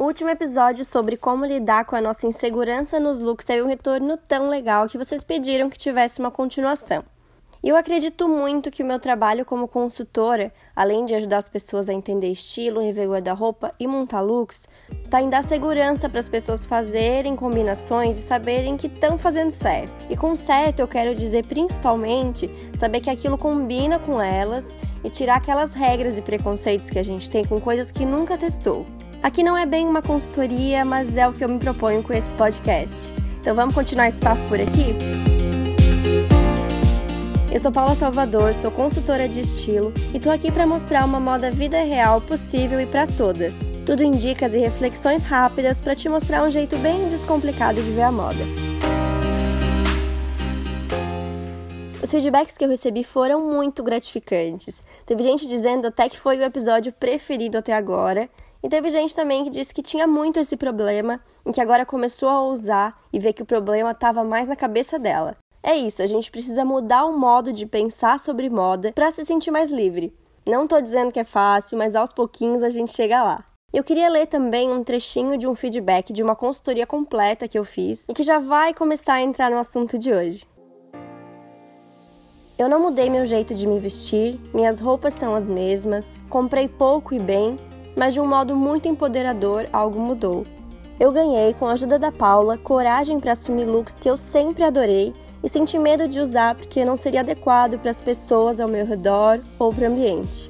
O último episódio sobre como lidar com a nossa insegurança nos looks teve um retorno tão legal que vocês pediram que tivesse uma continuação. E eu acredito muito que o meu trabalho como consultora, além de ajudar as pessoas a entender estilo, rever guarda-roupa e montar looks, tá em dar segurança para as pessoas fazerem combinações e saberem que estão fazendo certo. E com certo eu quero dizer principalmente saber que aquilo combina com elas e tirar aquelas regras e preconceitos que a gente tem com coisas que nunca testou. Aqui não é bem uma consultoria, mas é o que eu me proponho com esse podcast. Então vamos continuar esse papo por aqui? Eu sou Paula Salvador, sou consultora de estilo e tô aqui para mostrar uma moda vida real possível e para todas. Tudo em dicas e reflexões rápidas para te mostrar um jeito bem descomplicado de ver a moda. Os feedbacks que eu recebi foram muito gratificantes. Teve gente dizendo até que foi o episódio preferido até agora e teve gente também que disse que tinha muito esse problema e que agora começou a ousar e ver que o problema estava mais na cabeça dela. É isso, a gente precisa mudar o modo de pensar sobre moda para se sentir mais livre. Não estou dizendo que é fácil, mas aos pouquinhos a gente chega lá. Eu queria ler também um trechinho de um feedback de uma consultoria completa que eu fiz e que já vai começar a entrar no assunto de hoje. Eu não mudei meu jeito de me vestir, minhas roupas são as mesmas, comprei pouco e bem, mas de um modo muito empoderador algo mudou. Eu ganhei, com a ajuda da Paula, coragem para assumir looks que eu sempre adorei e senti medo de usar porque não seria adequado para as pessoas ao meu redor ou para o ambiente.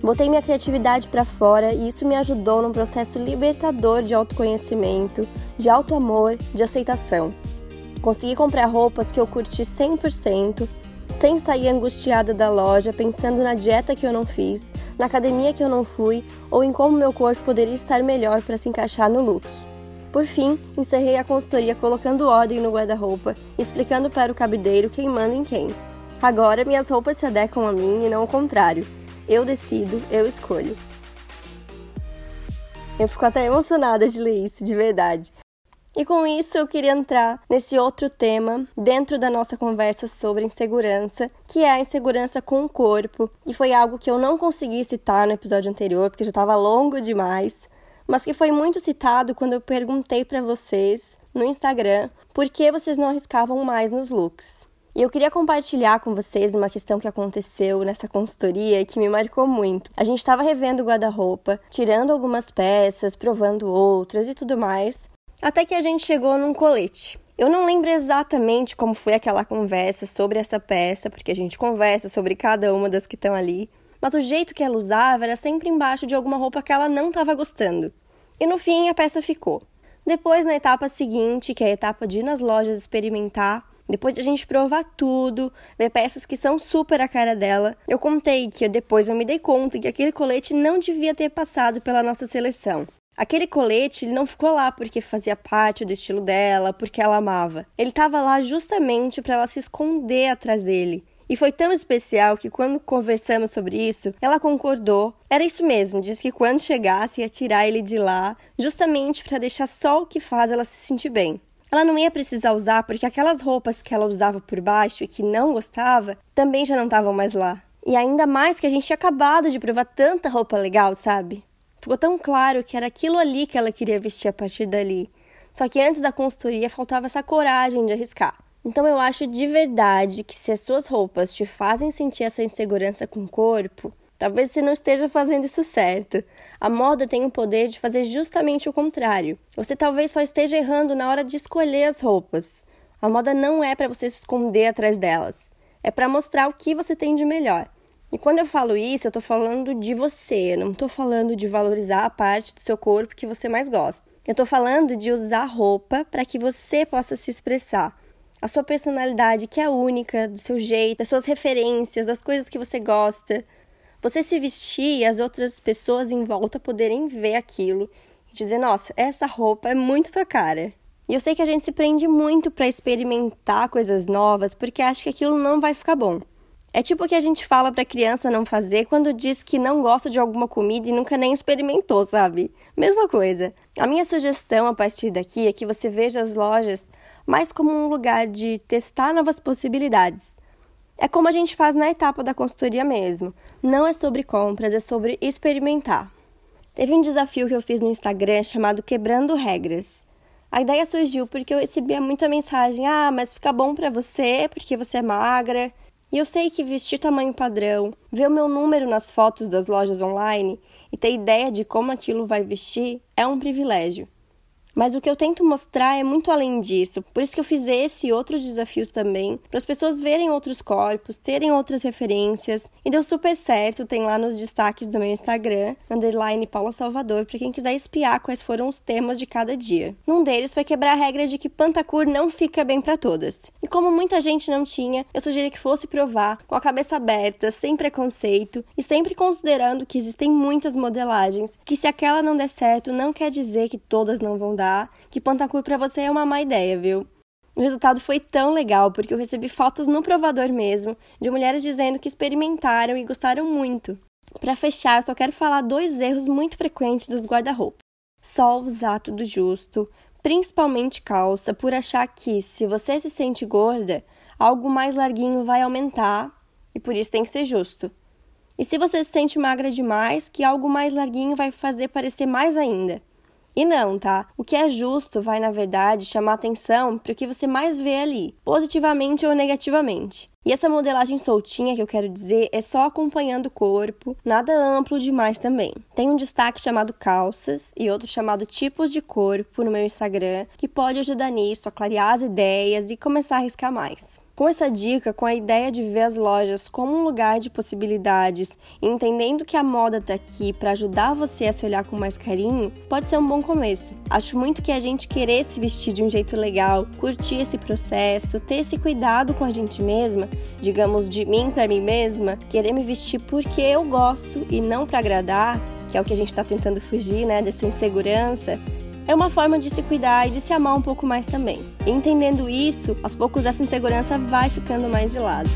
Botei minha criatividade para fora e isso me ajudou num processo libertador de autoconhecimento, de autoamor, de aceitação. Consegui comprar roupas que eu curti 100%, sem sair angustiada da loja pensando na dieta que eu não fiz, na academia que eu não fui ou em como meu corpo poderia estar melhor para se encaixar no look. Por fim, encerrei a consultoria colocando ordem no guarda-roupa, explicando para o cabideiro quem manda em quem. Agora minhas roupas se adequam a mim e não o contrário. Eu decido, eu escolho. Eu fico até emocionada de ler isso, de verdade. E com isso eu queria entrar nesse outro tema dentro da nossa conversa sobre insegurança, que é a insegurança com o corpo, e foi algo que eu não consegui citar no episódio anterior, porque já estava longo demais, mas que foi muito citado quando eu perguntei para vocês no Instagram por que vocês não arriscavam mais nos looks. E eu queria compartilhar com vocês uma questão que aconteceu nessa consultoria e que me marcou muito. A gente estava revendo o guarda-roupa, tirando algumas peças, provando outras e tudo mais, até que a gente chegou num colete. Eu não lembro exatamente como foi aquela conversa sobre essa peça, porque a gente conversa sobre cada uma das que estão ali, mas o jeito que ela usava era sempre embaixo de alguma roupa que ela não estava gostando. E no fim a peça ficou. Depois, na etapa seguinte, que é a etapa de ir nas lojas experimentar, depois de a gente provar tudo, ver peças que são super a cara dela, eu contei que depois eu me dei conta que aquele colete não devia ter passado pela nossa seleção. Aquele colete ele não ficou lá porque fazia parte do estilo dela, porque ela amava. Ele estava lá justamente para ela se esconder atrás dele. E foi tão especial que quando conversamos sobre isso, ela concordou. Era isso mesmo, disse que quando chegasse ia tirar ele de lá, justamente para deixar só o que faz ela se sentir bem. Ela não ia precisar usar porque aquelas roupas que ela usava por baixo e que não gostava também já não estavam mais lá. E ainda mais que a gente tinha acabado de provar tanta roupa legal, sabe? Ficou tão claro que era aquilo ali que ela queria vestir a partir dali. Só que antes da consultoria faltava essa coragem de arriscar. Então eu acho de verdade que se as suas roupas te fazem sentir essa insegurança com o corpo, talvez você não esteja fazendo isso certo. A moda tem o poder de fazer justamente o contrário. Você talvez só esteja errando na hora de escolher as roupas. A moda não é para você se esconder atrás delas. É para mostrar o que você tem de melhor. E quando eu falo isso, eu estou falando de você, eu não estou falando de valorizar a parte do seu corpo que você mais gosta. Eu estou falando de usar roupa para que você possa se expressar. A sua personalidade, que é única, do seu jeito, das suas referências, das coisas que você gosta. Você se vestir e as outras pessoas em volta poderem ver aquilo e dizer: nossa, essa roupa é muito sua cara. E eu sei que a gente se prende muito para experimentar coisas novas porque acha que aquilo não vai ficar bom. É tipo o que a gente fala para criança não fazer quando diz que não gosta de alguma comida e nunca nem experimentou, sabe? Mesma coisa. A minha sugestão a partir daqui é que você veja as lojas mais como um lugar de testar novas possibilidades. É como a gente faz na etapa da consultoria mesmo. Não é sobre compras, é sobre experimentar. Teve um desafio que eu fiz no Instagram chamado Quebrando Regras. A ideia surgiu porque eu recebia muita mensagem: ah, mas fica bom para você porque você é magra. E eu sei que vestir tamanho padrão, ver o meu número nas fotos das lojas online e ter ideia de como aquilo vai vestir é um privilégio. Mas o que eu tento mostrar é muito além disso. Por isso que eu fiz esse e outros desafios também, para as pessoas verem outros corpos, terem outras referências. E deu super certo, tem lá nos destaques do meu Instagram, underline Paula Salvador, para quem quiser espiar quais foram os temas de cada dia. Num deles foi quebrar a regra de que pantacur não fica bem para todas. E como muita gente não tinha, eu sugeri que fosse provar com a cabeça aberta, sem preconceito e sempre considerando que existem muitas modelagens, que se aquela não der certo, não quer dizer que todas não vão dar que Pantacur para você é uma má ideia, viu? O resultado foi tão legal porque eu recebi fotos no provador mesmo de mulheres dizendo que experimentaram e gostaram muito. Para fechar, eu só quero falar dois erros muito frequentes dos guarda-roupa. Só usar tudo justo, principalmente calça, por achar que se você se sente gorda, algo mais larguinho vai aumentar e por isso tem que ser justo. E se você se sente magra demais, que algo mais larguinho vai fazer parecer mais ainda. E não, tá? O que é justo vai, na verdade, chamar atenção para o que você mais vê ali, positivamente ou negativamente. E essa modelagem soltinha que eu quero dizer é só acompanhando o corpo, nada amplo demais também. Tem um destaque chamado calças e outro chamado tipos de corpo no meu Instagram, que pode ajudar nisso, a clarear as ideias e começar a arriscar mais. Com essa dica, com a ideia de ver as lojas como um lugar de possibilidades, entendendo que a moda tá aqui para ajudar você a se olhar com mais carinho, pode ser um bom começo. Acho muito que a gente querer se vestir de um jeito legal, curtir esse processo, ter esse cuidado com a gente mesma, digamos de mim para mim mesma, querer me vestir porque eu gosto e não para agradar, que é o que a gente está tentando fugir, né, dessa insegurança, é uma forma de se cuidar e de se amar um pouco mais também. E entendendo isso, aos poucos essa insegurança vai ficando mais de lado.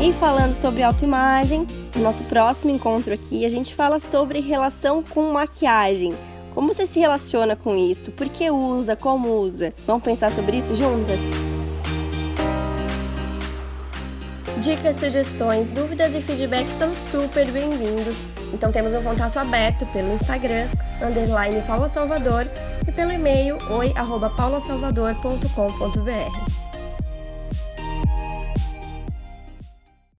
E falando sobre autoimagem, no nosso próximo encontro aqui, a gente fala sobre relação com maquiagem. Como você se relaciona com isso? Por que usa? Como usa? Vamos pensar sobre isso juntas? Dicas, sugestões, dúvidas e feedbacks são super bem-vindos. Então temos um contato aberto pelo Instagram, underline Paula Salvador, e pelo e-mail oi.paulasalvador.com.br.